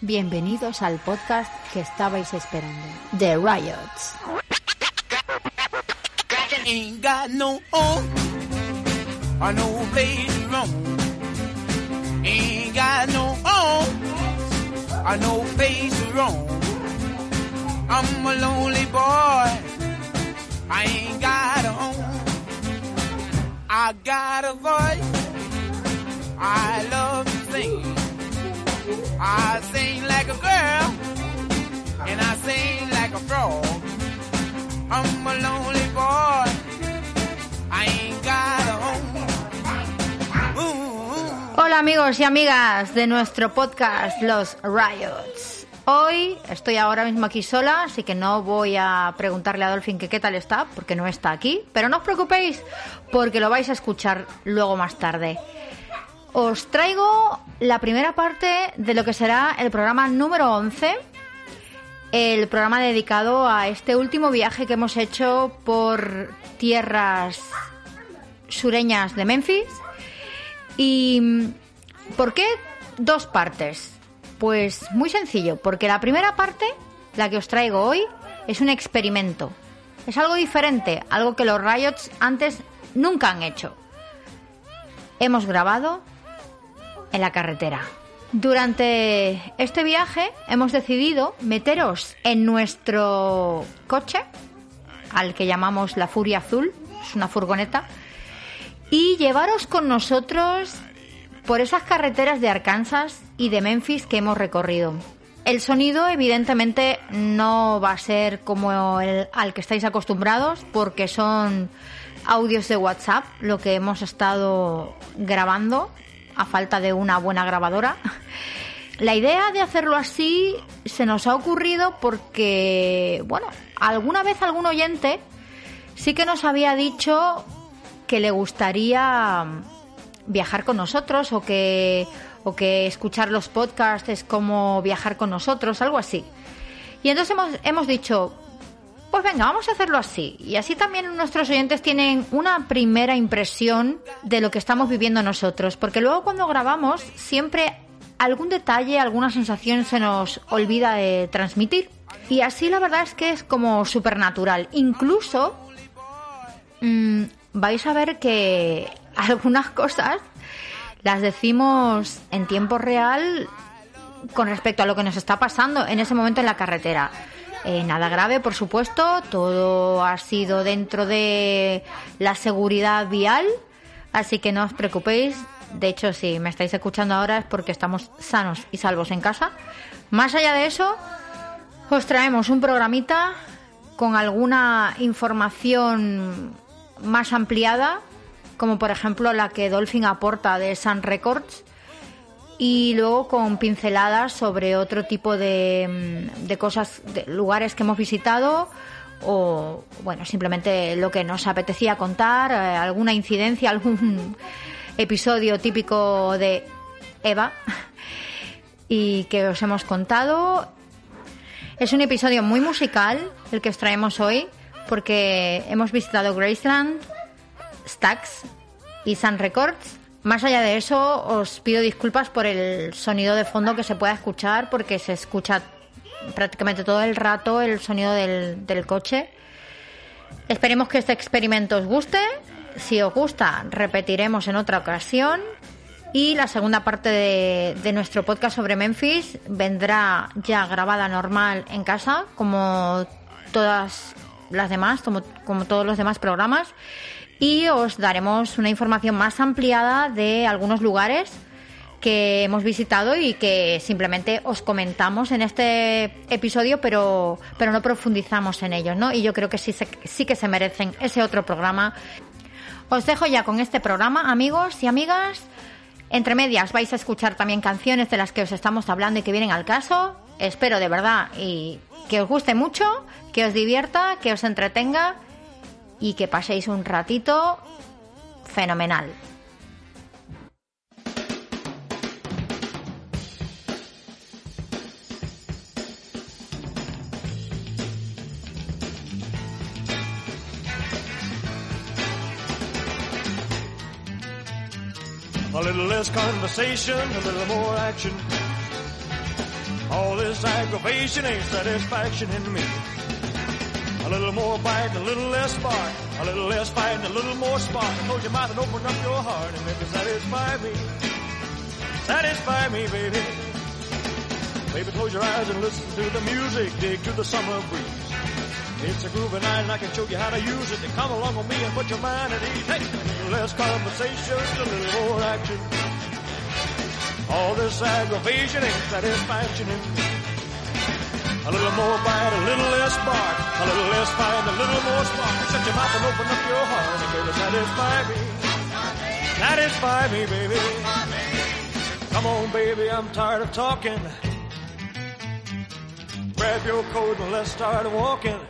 Bienvenidos al podcast que estabais esperando, The Riots. I'm a lonely boy. I got. I got a voice. I love to Hola amigos y amigas de nuestro podcast Los Riots. Hoy estoy ahora mismo aquí sola, así que no voy a preguntarle a Dolphin que qué tal está, porque no está aquí. Pero no os preocupéis, porque lo vais a escuchar luego más tarde. Os traigo la primera parte de lo que será el programa número 11, el programa dedicado a este último viaje que hemos hecho por tierras sureñas de Memphis. ¿Y por qué dos partes? Pues muy sencillo, porque la primera parte, la que os traigo hoy, es un experimento. Es algo diferente, algo que los Riots antes nunca han hecho. Hemos grabado en la carretera. Durante este viaje hemos decidido meteros en nuestro coche, al que llamamos la Furia Azul, es una furgoneta, y llevaros con nosotros por esas carreteras de Arkansas y de Memphis que hemos recorrido. El sonido evidentemente no va a ser como el al que estáis acostumbrados porque son audios de WhatsApp lo que hemos estado grabando a falta de una buena grabadora. La idea de hacerlo así se nos ha ocurrido porque, bueno, alguna vez algún oyente sí que nos había dicho que le gustaría viajar con nosotros o que, o que escuchar los podcasts es como viajar con nosotros, algo así. Y entonces hemos, hemos dicho, pues venga, vamos a hacerlo así. Y así también nuestros oyentes tienen una primera impresión de lo que estamos viviendo nosotros. Porque luego cuando grabamos siempre algún detalle, alguna sensación se nos olvida de transmitir. Y así la verdad es que es como supernatural. Incluso mm, vais a ver que algunas cosas las decimos en tiempo real con respecto a lo que nos está pasando en ese momento en la carretera. Eh, nada grave, por supuesto, todo ha sido dentro de la seguridad vial, así que no os preocupéis. De hecho, si me estáis escuchando ahora es porque estamos sanos y salvos en casa. Más allá de eso, os traemos un programita con alguna información más ampliada, como por ejemplo la que Dolphin aporta de Sun Records y luego con pinceladas sobre otro tipo de, mm, de cosas, de lugares que hemos visitado o, bueno, simplemente lo que nos apetecía contar, eh, alguna incidencia, algún episodio típico de Eva y que os hemos contado. Es un episodio muy musical el que os traemos hoy porque hemos visitado Graceland, Stax y Sun Records más allá de eso, os pido disculpas por el sonido de fondo que se pueda escuchar, porque se escucha prácticamente todo el rato el sonido del, del coche. Esperemos que este experimento os guste. Si os gusta, repetiremos en otra ocasión. Y la segunda parte de, de, nuestro podcast sobre Memphis vendrá ya grabada normal en casa, como todas las demás, como, como todos los demás programas y os daremos una información más ampliada de algunos lugares que hemos visitado y que simplemente os comentamos en este episodio, pero, pero no profundizamos en ellos, ¿no? Y yo creo que sí, sí que se merecen ese otro programa. Os dejo ya con este programa, amigos y amigas. Entre medias vais a escuchar también canciones de las que os estamos hablando y que vienen al caso. espero de verdad y que os guste mucho, que os divierta, que os entretenga y que paséis un ratito fenomenal. A little less conversation, a little more action. All this aggravation ain't satisfaction in me. A little more bite, a little less spark. A little less fight, and a little more spark. Close your mouth and open up your heart and maybe satisfy me. Satisfy me, baby. Baby, close your eyes and listen to the music. Dig to the summer breeze. It's a groovy night and I can show you how to use it. Come along with me and put your mind at ease. Hey, a little less conversation, a little more action. All this aggravation ain't satisfaction in me. A little more bite, a little less bark. A little less fight, a little more spark. Shut your mouth and open up your heart and baby, satisfy me. Satisfy me, baby. Come on, baby, I'm tired of talking. Grab your coat and let's start walking.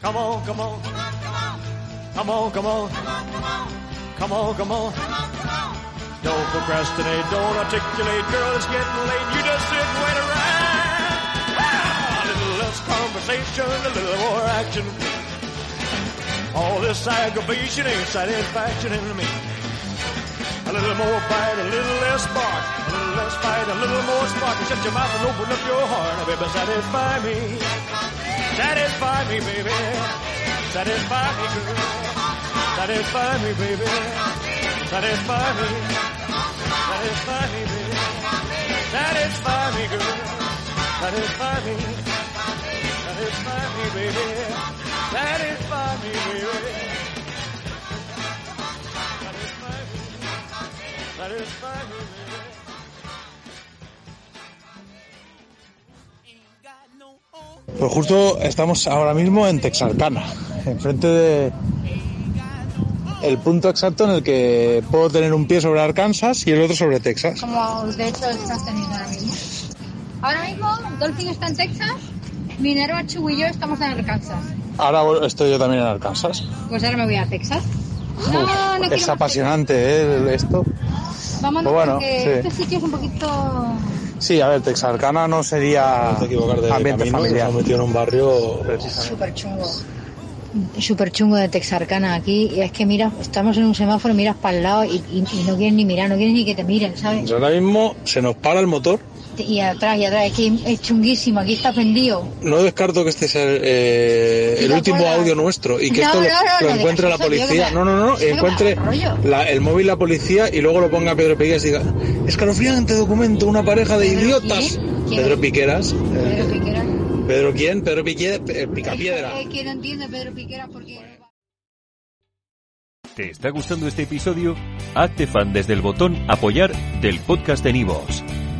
Come on, come on. Come on, come on. Come on, come on. Don't procrastinate, don't articulate, girl, it's getting late. You just sit and wait around. Less conversation, a little more action. All this aggravation ain't satisfaction in me. A little more bite, a little less bark, a little less fight, a little more spark. Shut your mouth and open up your heart, and baby, satisfy me. Satisfy me, baby. Satisfy me, girl. Satisfy me, baby. Satisfy me. Satisfy me, baby. Satisfy me, girl. Satisfy me. Satisfy me, baby. Satisfy me, baby. Satisfy me. Satisfy me, baby. Pues justo estamos ahora mismo en Texarkana, enfrente de el punto exacto en el que puedo tener un pie sobre Arkansas y el otro sobre Texas. Como de hecho estás teniendo ahora mismo. Ahora mismo Dolphin está en Texas, Minerva, Chu y yo estamos en Arkansas. Ahora estoy yo también en Arkansas. Pues ahora me voy a Texas. No, no quiero es apasionante ¿eh? esto. Vámonos Pues bueno, porque sí. este sitio es un poquito... Sí, a ver, Texarkana no sería ambiente familiar. metido en un barrio Súper chungo. Súper chungo de Texarkana aquí. Y es que mira, estamos en un semáforo, miras para el lado y, y- y no quieres ni mirar, no quieres ni que te miren, ¿sabes? Ahora mismo se nos para el motor. Y atrás, y atrás, es que es chunguísimo, aquí está pendido. No descarto que este sea eh, ¿Y el te último acuerdas? audio nuestro y que No, esto lo, no, no, lo no encuentre la policía. No, no, no, encuentre la- el móvil la policía y luego lo ponga Pedro Piqueras y diga, escalofriante documento, una pareja de ¿Pedro idiotas. quién? ¿Quién? Pedro Piqueras. Pedro eh, Piquera. ¿Pedro quién? Pedro Piqueras, Picapiedra. Es que no entiendo Pedro Piquera porque... ¿Te está gustando este episodio? Hazte fan desde el botón Apoyar del podcast de Nivos.